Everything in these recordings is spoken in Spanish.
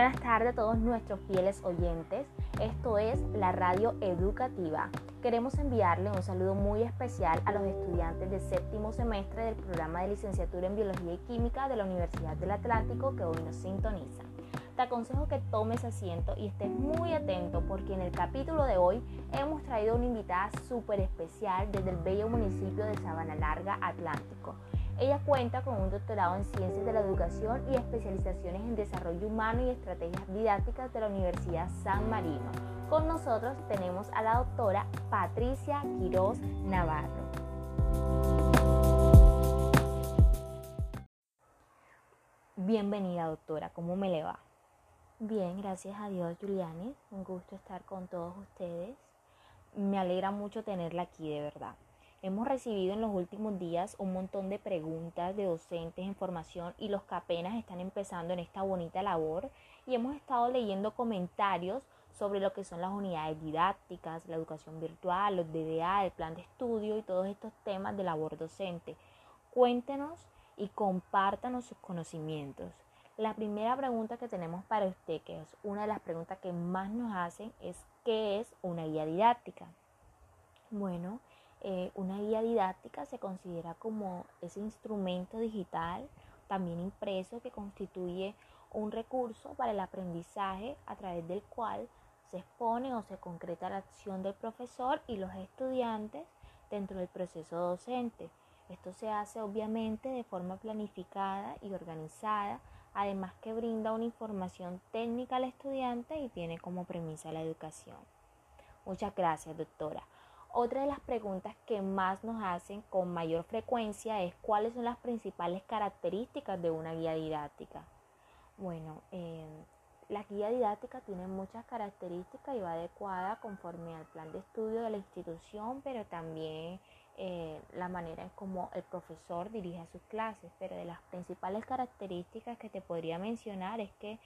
buenas tardes a todos nuestros fieles oyentes. Esto es la radio educativa. Queremos enviarle un saludo muy especial a los estudiantes de séptimo semestre del programa de licenciatura en Biología y Química de la Universidad del Atlántico que hoy nos sintonizan. Te aconsejo que tomes asiento y estés muy atento porque en el capítulo de hoy hemos traído una invitada súper especial desde el bello municipio de Sabana Larga, Atlántico. Ella cuenta con un doctorado en Ciencias de la Educación y especializaciones en Desarrollo Humano y Estrategias Didácticas de la Universidad San Marino. Con nosotros tenemos a la doctora Patricia Quiroz Navarro. Bienvenida doctora, ¿cómo me le va? Bien, gracias a Dios, Juliani. Un gusto estar con todos ustedes. Me alegra mucho tenerla aquí, de verdad. Hemos recibido en los últimos días un montón de preguntas de docentes en formación y los que apenas están empezando en esta bonita labor y hemos estado leyendo comentarios sobre lo que son las unidades didácticas, la educación virtual, los DDA, el plan de estudio y todos estos temas de labor docente. Cuéntenos y compártanos sus conocimientos. La primera pregunta que tenemos para usted, que es una de las preguntas que más nos hacen, es ¿qué es una guía didáctica? Bueno, eh, una guía didáctica se considera como ese instrumento digital, también impreso, que constituye un recurso para el aprendizaje a través del cual se expone o se concreta la acción del profesor y los estudiantes dentro del proceso docente. Esto se hace obviamente de forma planificada y organizada, además que brinda una información técnica al estudiante y tiene como premisa la educación. Muchas gracias, doctora. Otra de las preguntas que más nos hacen con mayor frecuencia es cuáles son las principales características de una guía didáctica. Bueno, eh, la guía didáctica tiene muchas características y va adecuada conforme al plan de estudio de la institución, pero también eh, la manera en cómo el profesor dirige sus clases. Pero de las principales características que te podría mencionar es que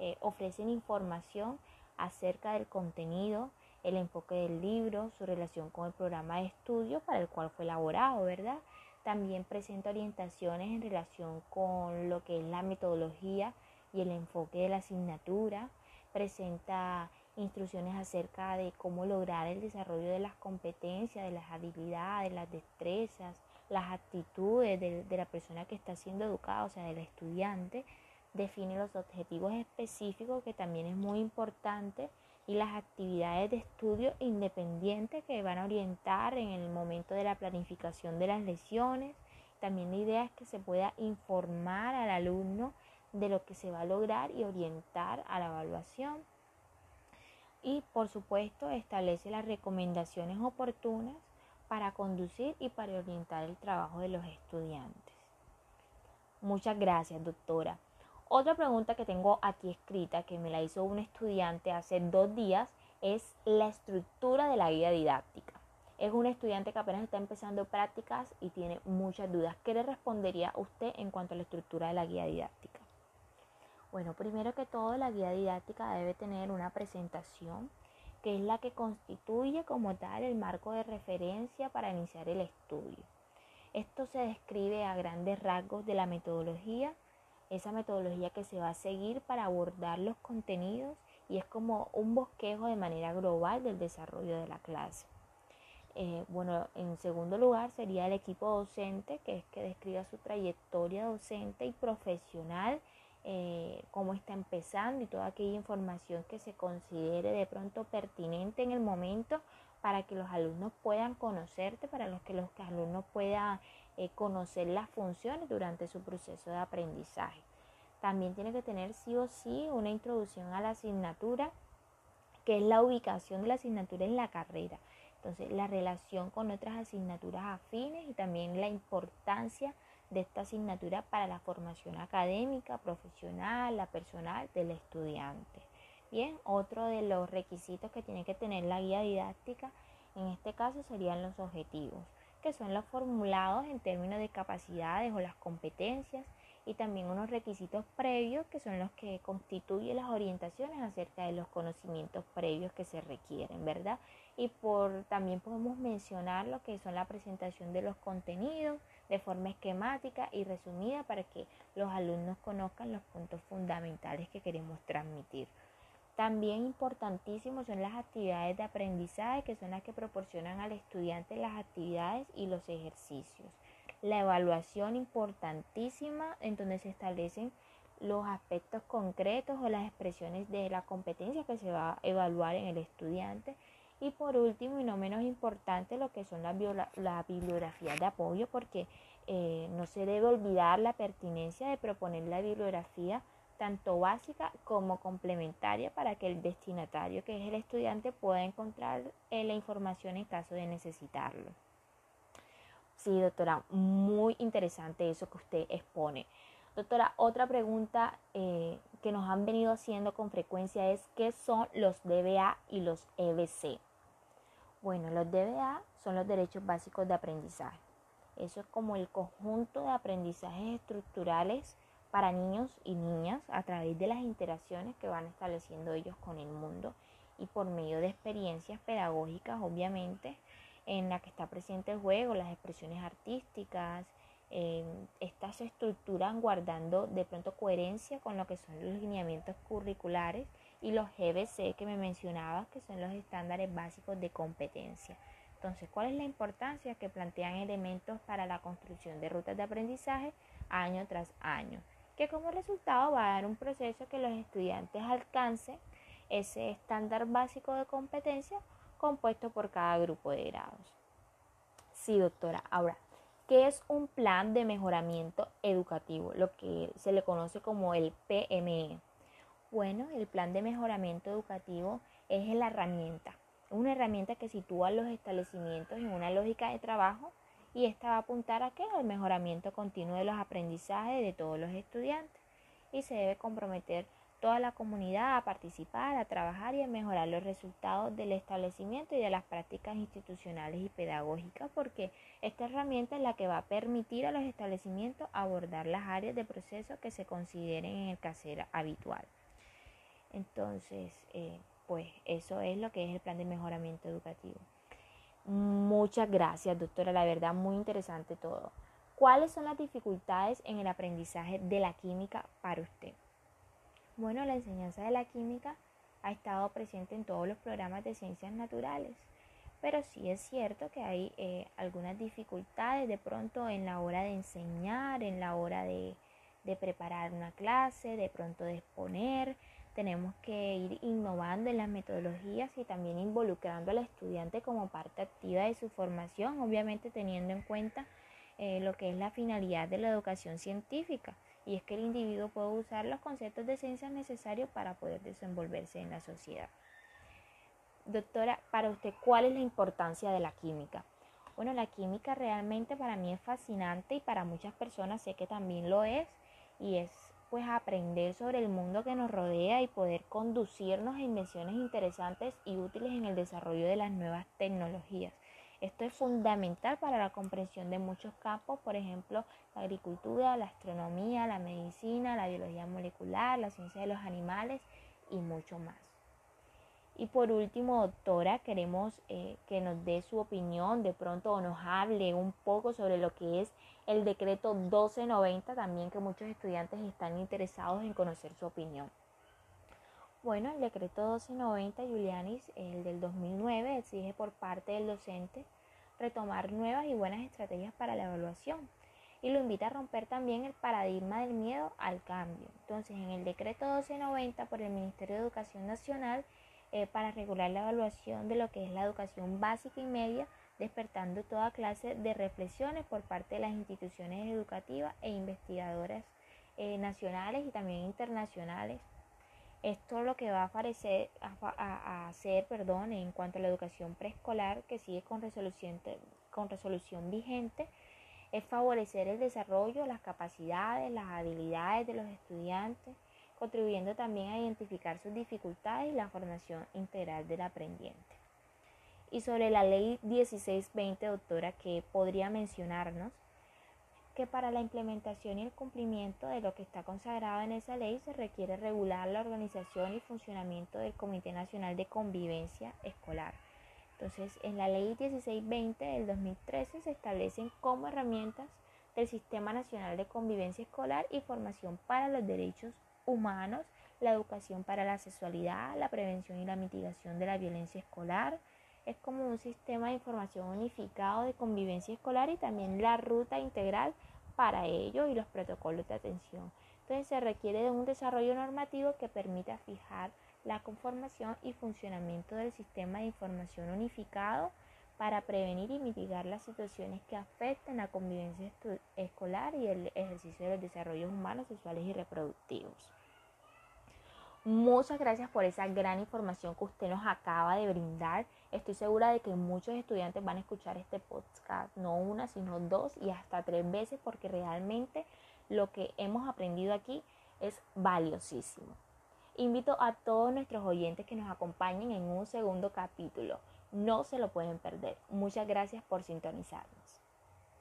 eh, ofrecen información acerca del contenido, el enfoque del libro, su relación con el programa de estudio para el cual fue elaborado, ¿verdad? También presenta orientaciones en relación con lo que es la metodología y el enfoque de la asignatura. Presenta instrucciones acerca de cómo lograr el desarrollo de las competencias, de las habilidades, las destrezas, las actitudes de, de la persona que está siendo educada, o sea, del estudiante. Define los objetivos específicos, que también es muy importante y las actividades de estudio independientes que van a orientar en el momento de la planificación de las lesiones. También la idea es que se pueda informar al alumno de lo que se va a lograr y orientar a la evaluación. Y por supuesto establece las recomendaciones oportunas para conducir y para orientar el trabajo de los estudiantes. Muchas gracias, doctora. Otra pregunta que tengo aquí escrita, que me la hizo un estudiante hace dos días, es la estructura de la guía didáctica. Es un estudiante que apenas está empezando prácticas y tiene muchas dudas. ¿Qué le respondería usted en cuanto a la estructura de la guía didáctica? Bueno, primero que todo, la guía didáctica debe tener una presentación que es la que constituye como tal el marco de referencia para iniciar el estudio. Esto se describe a grandes rasgos de la metodología esa metodología que se va a seguir para abordar los contenidos y es como un bosquejo de manera global del desarrollo de la clase. Eh, bueno, en segundo lugar sería el equipo docente, que es que describa su trayectoria docente y profesional, eh, cómo está empezando y toda aquella información que se considere de pronto pertinente en el momento para que los alumnos puedan conocerte, para los que los alumnos puedan eh, conocer las funciones durante su proceso de aprendizaje. También tiene que tener sí o sí una introducción a la asignatura, que es la ubicación de la asignatura en la carrera. Entonces, la relación con otras asignaturas afines y también la importancia de esta asignatura para la formación académica, profesional, la personal del estudiante. Bien, otro de los requisitos que tiene que tener la guía didáctica en este caso serían los objetivos que son los formulados en términos de capacidades o las competencias y también unos requisitos previos que son los que constituyen las orientaciones acerca de los conocimientos previos que se requieren, ¿verdad? y por también podemos mencionar lo que son la presentación de los contenidos de forma esquemática y resumida para que los alumnos conozcan los puntos fundamentales que queremos transmitir. También importantísimos son las actividades de aprendizaje que son las que proporcionan al estudiante las actividades y los ejercicios. La evaluación importantísima en donde se establecen los aspectos concretos o las expresiones de la competencia que se va a evaluar en el estudiante. Y por último y no menos importante lo que son las la bibliografías de apoyo porque eh, no se debe olvidar la pertinencia de proponer la bibliografía tanto básica como complementaria para que el destinatario, que es el estudiante, pueda encontrar eh, la información en caso de necesitarlo. Sí, doctora, muy interesante eso que usted expone. Doctora, otra pregunta eh, que nos han venido haciendo con frecuencia es ¿qué son los DBA y los EBC? Bueno, los DBA son los derechos básicos de aprendizaje. Eso es como el conjunto de aprendizajes estructurales para niños y niñas a través de las interacciones que van estableciendo ellos con el mundo y por medio de experiencias pedagógicas, obviamente, en la que está presente el juego, las expresiones artísticas, eh, estas se estructuran guardando de pronto coherencia con lo que son los lineamientos curriculares y los GBC que me mencionaba, que son los estándares básicos de competencia. Entonces, ¿cuál es la importancia que plantean elementos para la construcción de rutas de aprendizaje año tras año? Que como resultado va a dar un proceso que los estudiantes alcancen ese estándar básico de competencia compuesto por cada grupo de grados. Sí, doctora. Ahora, ¿Qué es un plan de mejoramiento educativo? Lo que se le conoce como el PME. Bueno, el plan de mejoramiento educativo es la herramienta. Una herramienta que sitúa los establecimientos en una lógica de trabajo y esta va a apuntar a qué? Al mejoramiento continuo de los aprendizajes de todos los estudiantes y se debe comprometer toda la comunidad a participar, a trabajar y a mejorar los resultados del establecimiento y de las prácticas institucionales y pedagógicas, porque esta herramienta es la que va a permitir a los establecimientos abordar las áreas de proceso que se consideren en el casero habitual. Entonces, eh, pues eso es lo que es el plan de mejoramiento educativo. Muchas gracias, doctora. La verdad, muy interesante todo. ¿Cuáles son las dificultades en el aprendizaje de la química para usted? Bueno, la enseñanza de la química ha estado presente en todos los programas de ciencias naturales, pero sí es cierto que hay eh, algunas dificultades de pronto en la hora de enseñar, en la hora de, de preparar una clase, de pronto de exponer. Tenemos que ir innovando en las metodologías y también involucrando al estudiante como parte activa de su formación, obviamente teniendo en cuenta eh, lo que es la finalidad de la educación científica y es que el individuo puede usar los conceptos de ciencia necesarios para poder desenvolverse en la sociedad. Doctora, para usted, ¿cuál es la importancia de la química? Bueno, la química realmente para mí es fascinante y para muchas personas sé que también lo es y es pues aprender sobre el mundo que nos rodea y poder conducirnos a invenciones interesantes y útiles en el desarrollo de las nuevas tecnologías. Esto es fundamental para la comprensión de muchos campos, por ejemplo, la agricultura, la astronomía, la medicina, la biología molecular, la ciencia de los animales y mucho más. Y por último, doctora, queremos eh, que nos dé su opinión de pronto o nos hable un poco sobre lo que es el decreto 1290, también que muchos estudiantes están interesados en conocer su opinión. Bueno, el decreto 1290, Julianis, el del 2009, exige por parte del docente retomar nuevas y buenas estrategias para la evaluación y lo invita a romper también el paradigma del miedo al cambio. Entonces, en el decreto 1290 por el Ministerio de Educación Nacional, eh, para regular la evaluación de lo que es la educación básica y media, despertando toda clase de reflexiones por parte de las instituciones educativas e investigadoras eh, nacionales y también internacionales. Esto lo que va a, aparecer, a, hacer perdón, en cuanto a la educación preescolar, que sigue con resolución, con resolución vigente, es favorecer el desarrollo, las capacidades, las habilidades de los estudiantes, contribuyendo también a identificar sus dificultades y la formación integral del aprendiente. Y sobre la ley 1620, doctora, que podría mencionarnos, que para la implementación y el cumplimiento de lo que está consagrado en esa ley se requiere regular la organización y funcionamiento del Comité Nacional de Convivencia Escolar. Entonces, en la ley 1620 del 2013 se establecen como herramientas del Sistema Nacional de Convivencia Escolar y Formación para los Derechos Humanos, la educación para la sexualidad, la prevención y la mitigación de la violencia escolar. Es como un sistema de información unificado de convivencia escolar y también la ruta integral para ello y los protocolos de atención. Entonces se requiere de un desarrollo normativo que permita fijar la conformación y funcionamiento del sistema de información unificado para prevenir y mitigar las situaciones que afecten la convivencia escolar y el ejercicio de los desarrollos humanos, sexuales y reproductivos. Muchas gracias por esa gran información que usted nos acaba de brindar. Estoy segura de que muchos estudiantes van a escuchar este podcast, no una, sino dos y hasta tres veces, porque realmente lo que hemos aprendido aquí es valiosísimo. Invito a todos nuestros oyentes que nos acompañen en un segundo capítulo. No se lo pueden perder. Muchas gracias por sintonizar.